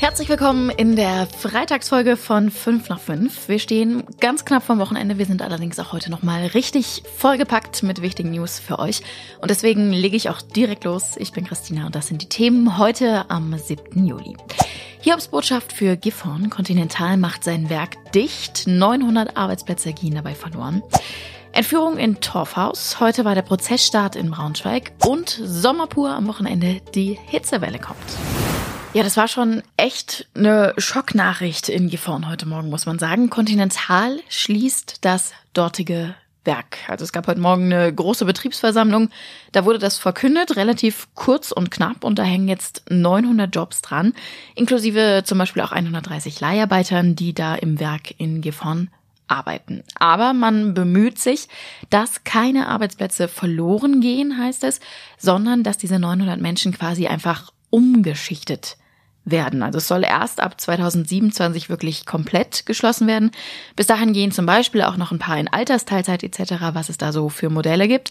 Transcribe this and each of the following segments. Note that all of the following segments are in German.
Herzlich willkommen in der Freitagsfolge von 5 nach 5. Wir stehen ganz knapp vom Wochenende. Wir sind allerdings auch heute nochmal richtig vollgepackt mit wichtigen News für euch. Und deswegen lege ich auch direkt los. Ich bin Christina und das sind die Themen heute am 7. Juli. Hiobs Botschaft für Gifhorn. Continental macht sein Werk dicht. 900 Arbeitsplätze gehen dabei verloren. Entführung in Torfhaus. Heute war der Prozessstart in Braunschweig. Und Sommerpur am Wochenende. Die Hitzewelle kommt. Ja, das war schon echt eine Schocknachricht in Gifhorn heute Morgen, muss man sagen. Continental schließt das dortige Werk. Also es gab heute Morgen eine große Betriebsversammlung. Da wurde das verkündet, relativ kurz und knapp. Und da hängen jetzt 900 Jobs dran, inklusive zum Beispiel auch 130 Leiharbeitern, die da im Werk in Gifhorn arbeiten. Aber man bemüht sich, dass keine Arbeitsplätze verloren gehen, heißt es, sondern dass diese 900 Menschen quasi einfach umgeschichtet werden. Also es soll erst ab 2027 wirklich komplett geschlossen werden. Bis dahin gehen zum Beispiel auch noch ein paar in Altersteilzeit etc., was es da so für Modelle gibt.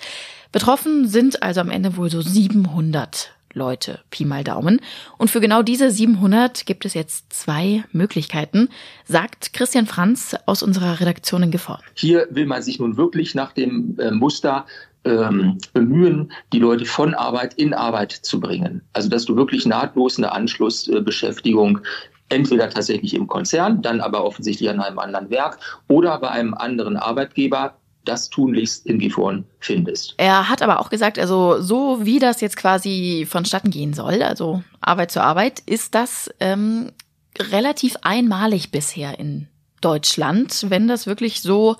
Betroffen sind also am Ende wohl so 700 Leute, Pi mal Daumen. Und für genau diese 700 gibt es jetzt zwei Möglichkeiten, sagt Christian Franz aus unserer Redaktion in Gifhorn. Hier will man sich nun wirklich nach dem äh, Muster ähm, bemühen, die Leute von Arbeit in Arbeit zu bringen. Also dass du wirklich nahtlos eine Anschlussbeschäftigung entweder tatsächlich im Konzern, dann aber offensichtlich an einem anderen Werk oder bei einem anderen Arbeitgeber das tunlichst in Gifhorn findest. Er hat aber auch gesagt, also so wie das jetzt quasi vonstatten gehen soll, also Arbeit zu Arbeit, ist das ähm, relativ einmalig bisher in Deutschland, wenn das wirklich so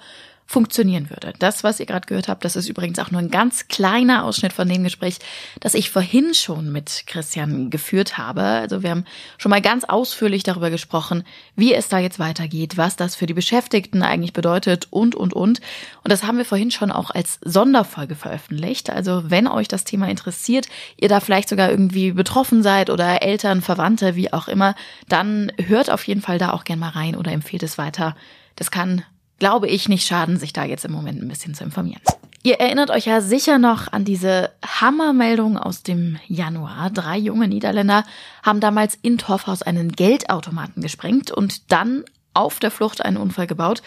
funktionieren würde. Das, was ihr gerade gehört habt, das ist übrigens auch nur ein ganz kleiner Ausschnitt von dem Gespräch, das ich vorhin schon mit Christian geführt habe. Also wir haben schon mal ganz ausführlich darüber gesprochen, wie es da jetzt weitergeht, was das für die Beschäftigten eigentlich bedeutet und, und, und. Und das haben wir vorhin schon auch als Sonderfolge veröffentlicht. Also wenn euch das Thema interessiert, ihr da vielleicht sogar irgendwie betroffen seid oder Eltern, Verwandte, wie auch immer, dann hört auf jeden Fall da auch gern mal rein oder empfehlt es weiter. Das kann glaube ich, nicht schaden, sich da jetzt im Moment ein bisschen zu informieren. Ihr erinnert euch ja sicher noch an diese Hammermeldung aus dem Januar. Drei junge Niederländer haben damals in Torfhaus einen Geldautomaten gesprengt und dann auf der Flucht einen Unfall gebaut.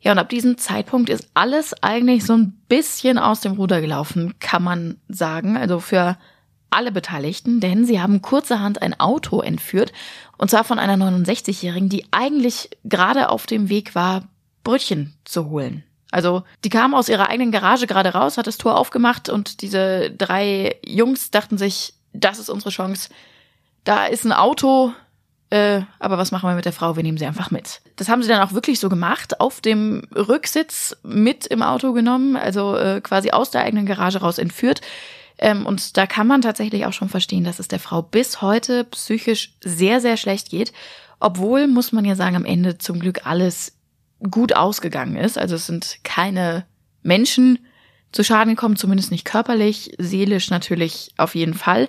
Ja, und ab diesem Zeitpunkt ist alles eigentlich so ein bisschen aus dem Ruder gelaufen, kann man sagen. Also für alle Beteiligten, denn sie haben kurzerhand ein Auto entführt, und zwar von einer 69-Jährigen, die eigentlich gerade auf dem Weg war, Brötchen zu holen. Also die kam aus ihrer eigenen Garage gerade raus, hat das Tor aufgemacht und diese drei Jungs dachten sich, das ist unsere Chance. Da ist ein Auto, äh, aber was machen wir mit der Frau? Wir nehmen sie einfach mit. Das haben sie dann auch wirklich so gemacht, auf dem Rücksitz mit im Auto genommen, also äh, quasi aus der eigenen Garage raus entführt. Ähm, und da kann man tatsächlich auch schon verstehen, dass es der Frau bis heute psychisch sehr, sehr schlecht geht. Obwohl, muss man ja sagen, am Ende zum Glück alles gut ausgegangen ist. Also es sind keine Menschen zu Schaden gekommen, zumindest nicht körperlich, seelisch natürlich auf jeden Fall.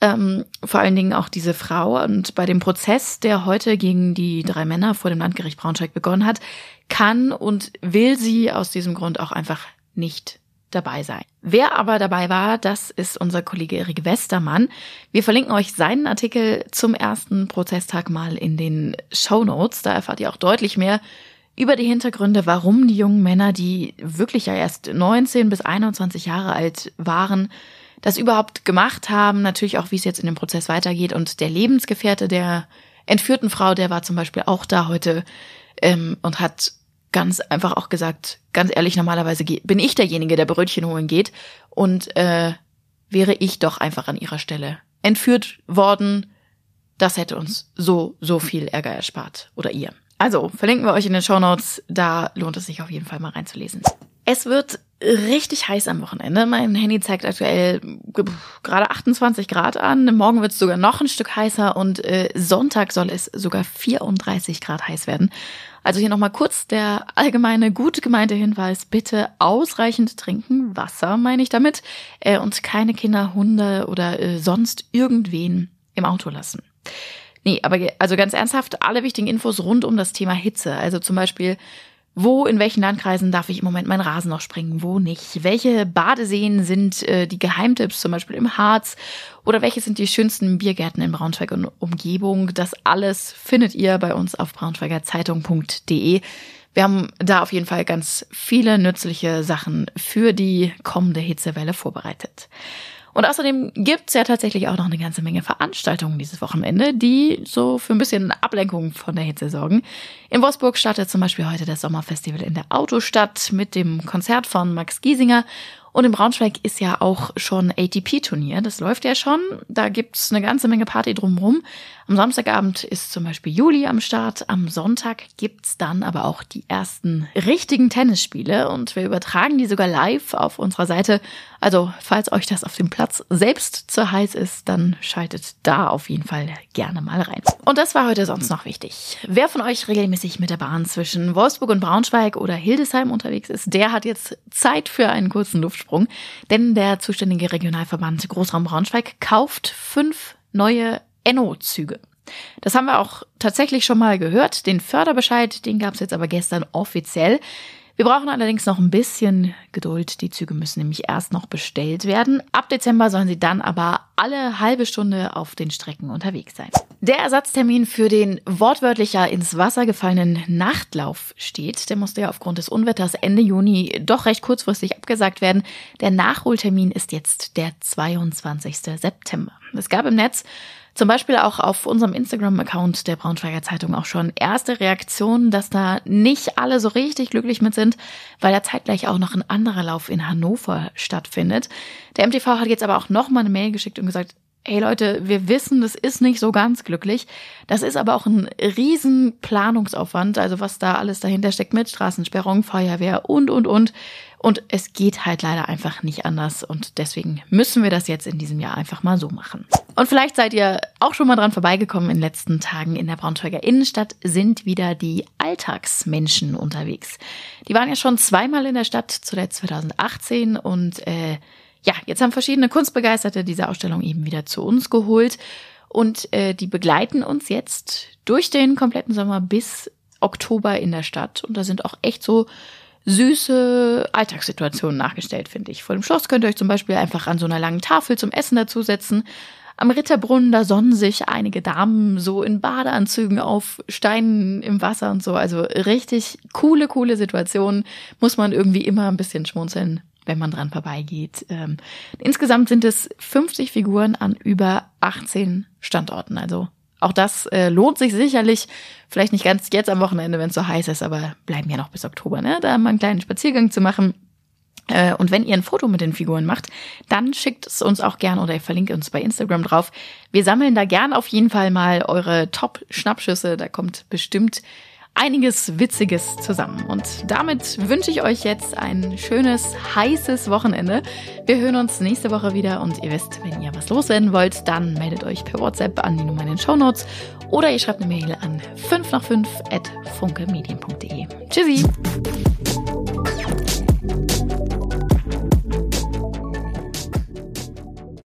Ähm, vor allen Dingen auch diese Frau. Und bei dem Prozess, der heute gegen die drei Männer vor dem Landgericht Braunschweig begonnen hat, kann und will sie aus diesem Grund auch einfach nicht dabei sein. Wer aber dabei war, das ist unser Kollege Erik Westermann. Wir verlinken euch seinen Artikel zum ersten Prozesstag mal in den Show Notes. Da erfahrt ihr auch deutlich mehr über die Hintergründe, warum die jungen Männer, die wirklich ja erst 19 bis 21 Jahre alt waren, das überhaupt gemacht haben. Natürlich auch, wie es jetzt in dem Prozess weitergeht. Und der Lebensgefährte der entführten Frau, der war zum Beispiel auch da heute ähm, und hat ganz einfach auch gesagt, ganz ehrlich, normalerweise bin ich derjenige, der Brötchen holen geht. Und äh, wäre ich doch einfach an ihrer Stelle entführt worden, das hätte uns so, so viel Ärger erspart. Oder ihr. Also, verlinken wir euch in den Show Notes. Da lohnt es sich auf jeden Fall mal reinzulesen. Es wird richtig heiß am Wochenende. Mein Handy zeigt aktuell gerade 28 Grad an. Morgen wird es sogar noch ein Stück heißer und äh, Sonntag soll es sogar 34 Grad heiß werden. Also hier nochmal kurz der allgemeine, gut gemeinte Hinweis. Bitte ausreichend trinken. Wasser meine ich damit. Äh, und keine Kinder, Hunde oder äh, sonst irgendwen im Auto lassen. Nee, aber also ganz ernsthaft, alle wichtigen Infos rund um das Thema Hitze. Also zum Beispiel, Wo, in welchen Landkreisen darf ich im Moment meinen Rasen noch springen, wo nicht? Welche Badeseen sind äh, die Geheimtipps, zum Beispiel im Harz? Oder welche sind die schönsten Biergärten in Braunschweig und Umgebung? Das alles findet ihr bei uns auf braunschweigerzeitung.de. Wir haben da auf jeden Fall ganz viele nützliche Sachen für die kommende Hitzewelle vorbereitet. Und außerdem gibt's ja tatsächlich auch noch eine ganze Menge Veranstaltungen dieses Wochenende, die so für ein bisschen Ablenkung von der Hitze sorgen. In Wolfsburg startet zum Beispiel heute das Sommerfestival in der Autostadt mit dem Konzert von Max Giesinger und in Braunschweig ist ja auch schon ATP-Turnier. Das läuft ja schon. Da gibt's eine ganze Menge Party drumherum. Am Samstagabend ist zum Beispiel Juli am Start. Am Sonntag gibt's dann aber auch die ersten richtigen Tennisspiele und wir übertragen die sogar live auf unserer Seite. Also, falls euch das auf dem Platz selbst zu heiß ist, dann schaltet da auf jeden Fall gerne mal rein. Und das war heute sonst noch wichtig. Wer von euch regelmäßig mit der Bahn zwischen Wolfsburg und Braunschweig oder Hildesheim unterwegs ist, der hat jetzt Zeit für einen kurzen Luftsprung. Aufsprung, denn der zuständige Regionalverband Großraum Braunschweig kauft fünf neue Enno-Züge. Das haben wir auch tatsächlich schon mal gehört. Den Förderbescheid, den gab es jetzt aber gestern offiziell. Wir brauchen allerdings noch ein bisschen Geduld. Die Züge müssen nämlich erst noch bestellt werden. Ab Dezember sollen sie dann aber alle halbe Stunde auf den Strecken unterwegs sein. Der Ersatztermin für den wortwörtlicher ins Wasser gefallenen Nachtlauf steht. Der musste ja aufgrund des Unwetters Ende Juni doch recht kurzfristig abgesagt werden. Der Nachholtermin ist jetzt der 22. September. Es gab im Netz zum Beispiel auch auf unserem Instagram-Account der Braunschweiger Zeitung auch schon erste Reaktionen, dass da nicht alle so richtig glücklich mit sind, weil da zeitgleich auch noch ein anderer Lauf in Hannover stattfindet. Der MTV hat jetzt aber auch nochmal eine Mail geschickt und gesagt, hey Leute, wir wissen, das ist nicht so ganz glücklich. Das ist aber auch ein riesen Planungsaufwand, also was da alles dahinter steckt mit Straßensperrung, Feuerwehr und, und, und. Und es geht halt leider einfach nicht anders. Und deswegen müssen wir das jetzt in diesem Jahr einfach mal so machen. Und vielleicht seid ihr auch schon mal dran vorbeigekommen. In den letzten Tagen in der Braunschweiger Innenstadt sind wieder die Alltagsmenschen unterwegs. Die waren ja schon zweimal in der Stadt, zuletzt 2018. Und äh, ja, jetzt haben verschiedene Kunstbegeisterte diese Ausstellung eben wieder zu uns geholt. Und äh, die begleiten uns jetzt durch den kompletten Sommer bis Oktober in der Stadt. Und da sind auch echt so süße Alltagssituationen nachgestellt, finde ich. Vor dem Schloss könnt ihr euch zum Beispiel einfach an so einer langen Tafel zum Essen dazusetzen. Am Ritterbrunnen, da sonnen sich einige Damen so in Badeanzügen auf Steinen im Wasser und so. Also richtig coole, coole Situationen. Muss man irgendwie immer ein bisschen schmunzeln, wenn man dran vorbeigeht. Ähm, insgesamt sind es 50 Figuren an über 18 Standorten. Also auch das äh, lohnt sich sicherlich. Vielleicht nicht ganz jetzt am Wochenende, wenn es so heiß ist, aber bleiben ja noch bis Oktober, ne? Da mal einen kleinen Spaziergang zu machen. Äh, und wenn ihr ein Foto mit den Figuren macht, dann schickt es uns auch gern oder ihr verlinkt uns bei Instagram drauf. Wir sammeln da gern auf jeden Fall mal eure Top-Schnappschüsse. Da kommt bestimmt einiges Witziges zusammen. Und damit wünsche ich euch jetzt ein schönes, heißes Wochenende. Wir hören uns nächste Woche wieder und ihr wisst, wenn ihr was loswerden wollt, dann meldet euch per WhatsApp an die Nummer in den Show Notes oder ihr schreibt eine Mail an 5 nach 5 at funkemedien.de. Tschüssi!